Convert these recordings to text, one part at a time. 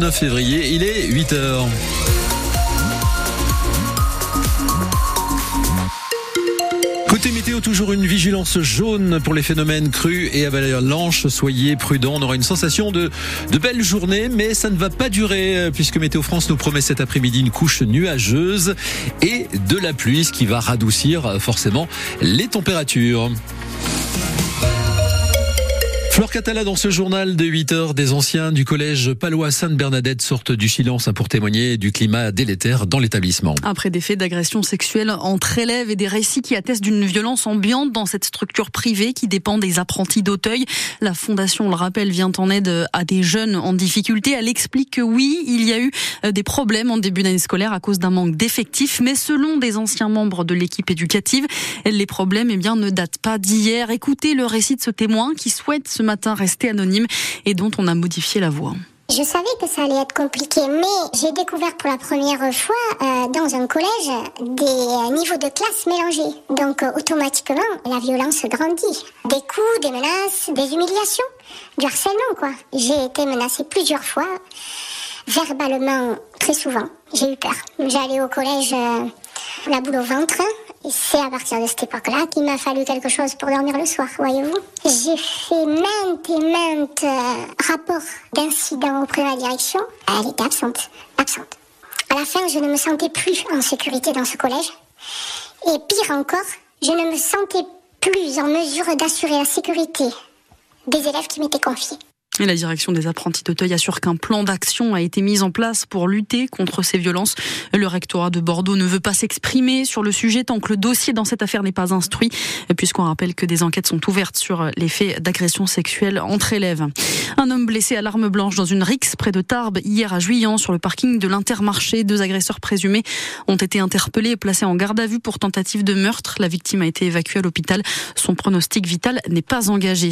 9 février, il est 8h. Côté météo, toujours une vigilance jaune pour les phénomènes crus et avalanches. Soyez prudents. On aura une sensation de, de belle journée, mais ça ne va pas durer euh, puisque Météo France nous promet cet après-midi une couche nuageuse et de la pluie, ce qui va radoucir euh, forcément les températures. Flore Catala dans ce journal de 8 heures, des anciens du collège Palois Sainte-Bernadette sortent du silence pour témoigner du climat délétère dans l'établissement. Après des faits d'agression sexuelle entre élèves et des récits qui attestent d'une violence ambiante dans cette structure privée qui dépend des apprentis d'Auteuil, la fondation, on le rappelle, vient en aide à des jeunes en difficulté. Elle explique que oui, il y a eu euh, des problèmes en début d'année scolaire à cause d'un manque d'effectifs, mais selon des anciens membres de l'équipe éducative, les problèmes eh bien, ne datent pas d'hier. Écoutez le récit de ce témoin qui souhaite matin resté anonyme et dont on a modifié la voix. Je savais que ça allait être compliqué, mais j'ai découvert pour la première fois euh, dans un collège des euh, niveaux de classe mélangés. Donc euh, automatiquement, la violence grandit. Des coups, des menaces, des humiliations, du harcèlement quoi. J'ai été menacée plusieurs fois, verbalement très souvent. J'ai eu peur. J'allais au collège la boule au ventre. Et c'est à partir de cette époque-là qu'il m'a fallu quelque chose pour dormir le soir, voyez-vous. J'ai fait maintes et maintes euh, rapports d'incidents auprès de la direction. Elle était absente, absente. À la fin, je ne me sentais plus en sécurité dans ce collège. Et pire encore, je ne me sentais plus en mesure d'assurer la sécurité des élèves qui m'étaient confiés. Et la direction des apprentis d'Auteuil assure qu'un plan d'action a été mis en place pour lutter contre ces violences. Le rectorat de Bordeaux ne veut pas s'exprimer sur le sujet tant que le dossier dans cette affaire n'est pas instruit, puisqu'on rappelle que des enquêtes sont ouvertes sur les faits d'agression sexuelle entre élèves. Un homme blessé à l'arme blanche dans une rixe près de Tarbes hier à Juillan sur le parking de l'Intermarché. Deux agresseurs présumés ont été interpellés et placés en garde à vue pour tentative de meurtre. La victime a été évacuée à l'hôpital. Son pronostic vital n'est pas engagé.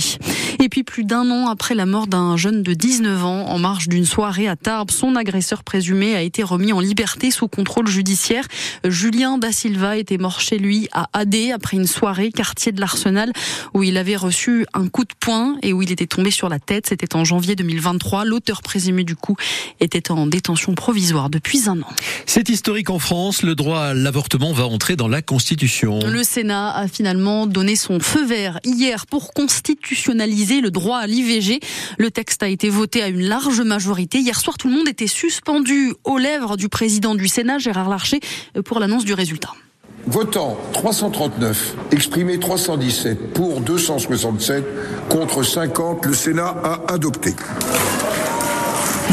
Et puis plus d'un an après la mort d'un jeune de 19 ans en marge d'une soirée à Tarbes. Son agresseur présumé a été remis en liberté sous contrôle judiciaire. Julien Da Silva était mort chez lui à Adé après une soirée quartier de l'Arsenal où il avait reçu un coup de poing et où il était tombé sur la tête. C'était en janvier 2023. L'auteur présumé du coup était en détention provisoire depuis un an. C'est historique en France. Le droit à l'avortement va entrer dans la Constitution. Le Sénat a finalement donné son feu vert hier pour constitutionnaliser le droit à l'IVG. Le texte a été voté à une large majorité. Hier soir, tout le monde était suspendu aux lèvres du président du Sénat, Gérard Larcher, pour l'annonce du résultat. Votant 339, exprimé 317, pour 267, contre 50, le Sénat a adopté.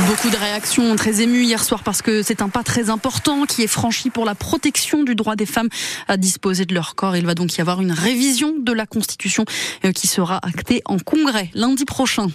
Beaucoup de réactions très émues hier soir parce que c'est un pas très important qui est franchi pour la protection du droit des femmes à disposer de leur corps. Il va donc y avoir une révision de la Constitution euh, qui sera actée en congrès lundi prochain.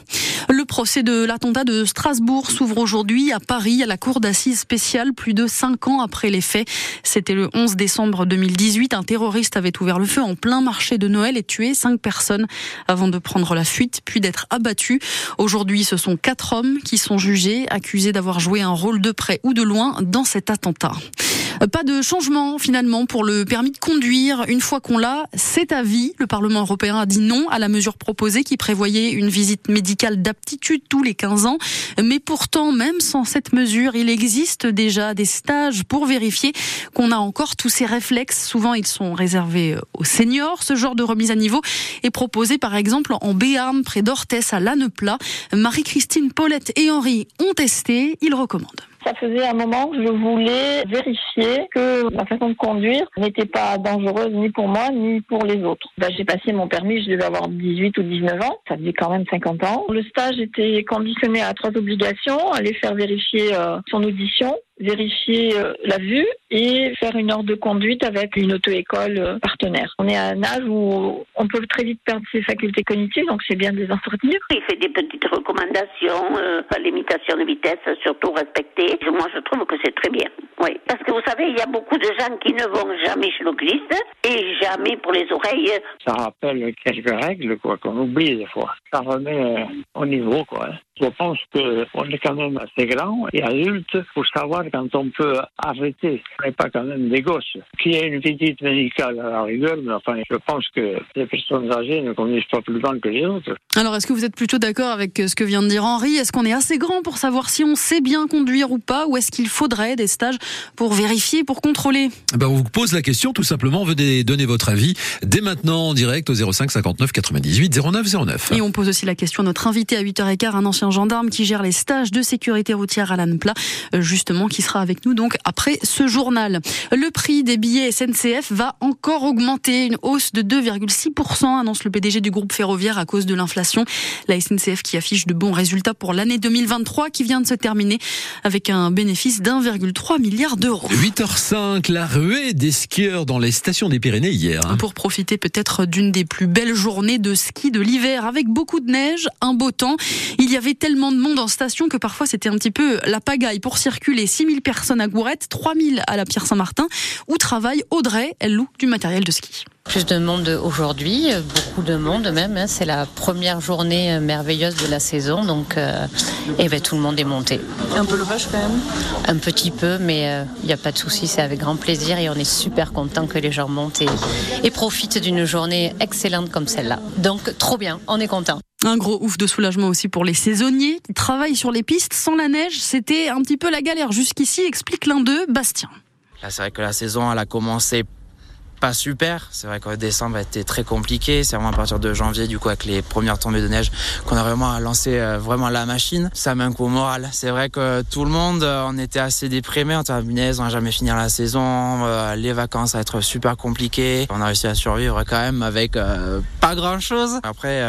Le procès de l'attentat de Strasbourg s'ouvre aujourd'hui à Paris à la cour d'assises spéciale plus de cinq ans après les faits. C'était le 11 décembre 2018. Un terroriste avait ouvert le feu en plein marché de Noël et tué cinq personnes avant de prendre la fuite puis d'être abattu. Aujourd'hui, ce sont quatre hommes qui sont jugés accusé d'avoir joué un rôle de près ou de loin dans cet attentat. Pas de changement finalement pour le permis de conduire. Une fois qu'on l'a, c'est à vie. Le Parlement européen a dit non à la mesure proposée qui prévoyait une visite médicale d'aptitude tous les 15 ans. Mais pourtant, même sans cette mesure, il existe déjà des stages pour vérifier qu'on a encore tous ces réflexes. Souvent, ils sont réservés aux seniors. Ce genre de remise à niveau est proposé par exemple en Béarn, près d'Orthès, à Lanneplat. Marie-Christine Paulette et Henri ont testé. Ils recommandent. Ça faisait un moment que je voulais vérifier que ma façon de conduire n'était pas dangereuse ni pour moi ni pour les autres. Ben, j'ai passé mon permis, je devais avoir 18 ou 19 ans, ça faisait quand même 50 ans. Le stage était conditionné à trois obligations, aller faire vérifier euh, son audition, vérifier euh, la vue et faire une heure de conduite avec une auto-école euh, partenaire. On est à un âge où on peut très vite perdre ses facultés cognitives, donc c'est bien de les entretenir. Il fait des petites recommandations, euh, limitation de vitesse, surtout respectée. Moi, je trouve que c'est très bien. Oui, parce que vous savez, il y a beaucoup de gens qui ne vont jamais chez l'oculiste et jamais pour les oreilles. Ça rappelle quelques règles, quoi, qu'on oublie des fois. Ça remet au niveau, quoi. Je pense qu'on est quand même assez grand et adulte pour savoir quand on peut arrêter. On n'est pas quand même des gosses. Qui a une visite médicale à la rigueur, mais enfin, je pense que les personnes âgées ne conduisent pas plus loin que les autres. Alors, est-ce que vous êtes plutôt d'accord avec ce que vient de dire Henri? Est-ce qu'on est assez grand pour savoir si on sait bien conduire ou pas Ou est-ce qu'il faudrait des stages pour vérifier, pour contrôler? Ben On vous pose la question tout simplement. Venez donner votre avis dès maintenant en direct au 05 59 98 09 09. Et on pose aussi la question à notre invité à 8h15, un ancien gendarme qui gère les stages de sécurité routière à l'ANPLA, euh, justement, qui sera avec nous donc après ce journal. Le prix des billets SNCF va encore augmenter, une hausse de 2,6%, annonce le PDG du groupe ferroviaire à cause de l'inflation. La SNCF qui affiche de bons résultats pour l'année 2023 qui vient de se terminer avec un bénéfice d'1,3 milliard d'euros. 8h05, la ruée des skieurs dans les stations des Pyrénées hier. Hein. Pour profiter peut-être d'une des plus belles journées de ski de l'hiver avec beaucoup de neige, un beau temps. Il y avait tellement de monde en station que parfois c'était un petit peu la pagaille pour circuler. 6000 personnes à Gourette, 3000 à la Pierre Saint-Martin où travaille Audrey, elle loue du matériel de ski. Plus de monde aujourd'hui, beaucoup de monde même. Hein. C'est la première journée merveilleuse de la saison, donc euh, eh ben, tout le monde est monté. Un peu le rush quand même? Un petit peu, mais il euh, n'y a pas de souci, c'est avec grand plaisir et on est super content que les gens montent et, et profitent d'une journée excellente comme celle-là. Donc trop bien, on est content. Un gros ouf de soulagement aussi pour les saisonniers qui travaillent sur les pistes. Sans la neige, c'était un petit peu la galère jusqu'ici, explique l'un d'eux, Bastien. Là, c'est vrai que la saison, a commencé pas super. C'est vrai que décembre a été très compliqué. C'est vraiment à partir de janvier, du coup, avec les premières tombées de neige, qu'on a vraiment lancé euh, vraiment la machine. Ça met un coup au moral. C'est vrai que tout le monde, euh, on était assez déprimé. On était on va jamais finir la saison. Euh, les vacances, ça va être super compliqué. On a réussi à survivre quand même avec pas grand chose. Après,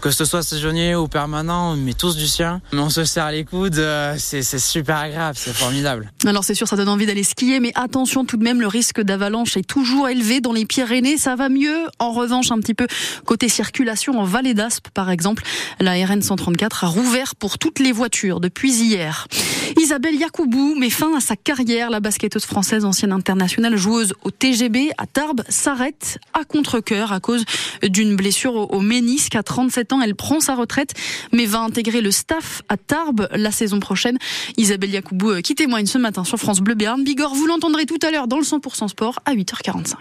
que ce soit saisonnier ou permanent, on met tous du sien. Mais on se serre les coudes. c'est super agréable. C'est formidable. Alors, c'est sûr, ça donne envie d'aller skier, mais attention tout de même, le risque d'avalanche est toujours élevé dans les Pyrénées. Ça va mieux. En revanche, un petit peu côté circulation en Vallée d'Aspe, par exemple. La RN 134 a rouvert pour toutes les voitures depuis hier. Isabelle Yacoubou met fin à sa carrière. La basketteuse française, ancienne internationale, joueuse au TGB à Tarbes, s'arrête à contre-cœur à cause d'une blessure au ménisque. À 37 ans, elle prend sa retraite, mais va intégrer le staff à Tarbes la saison prochaine. Isabelle Yacoubou euh, qui témoigne ce matin sur France Bleu Béarn. Bigorre, vous l'entendrez tout à l'heure dans le 100% sport à 8h45.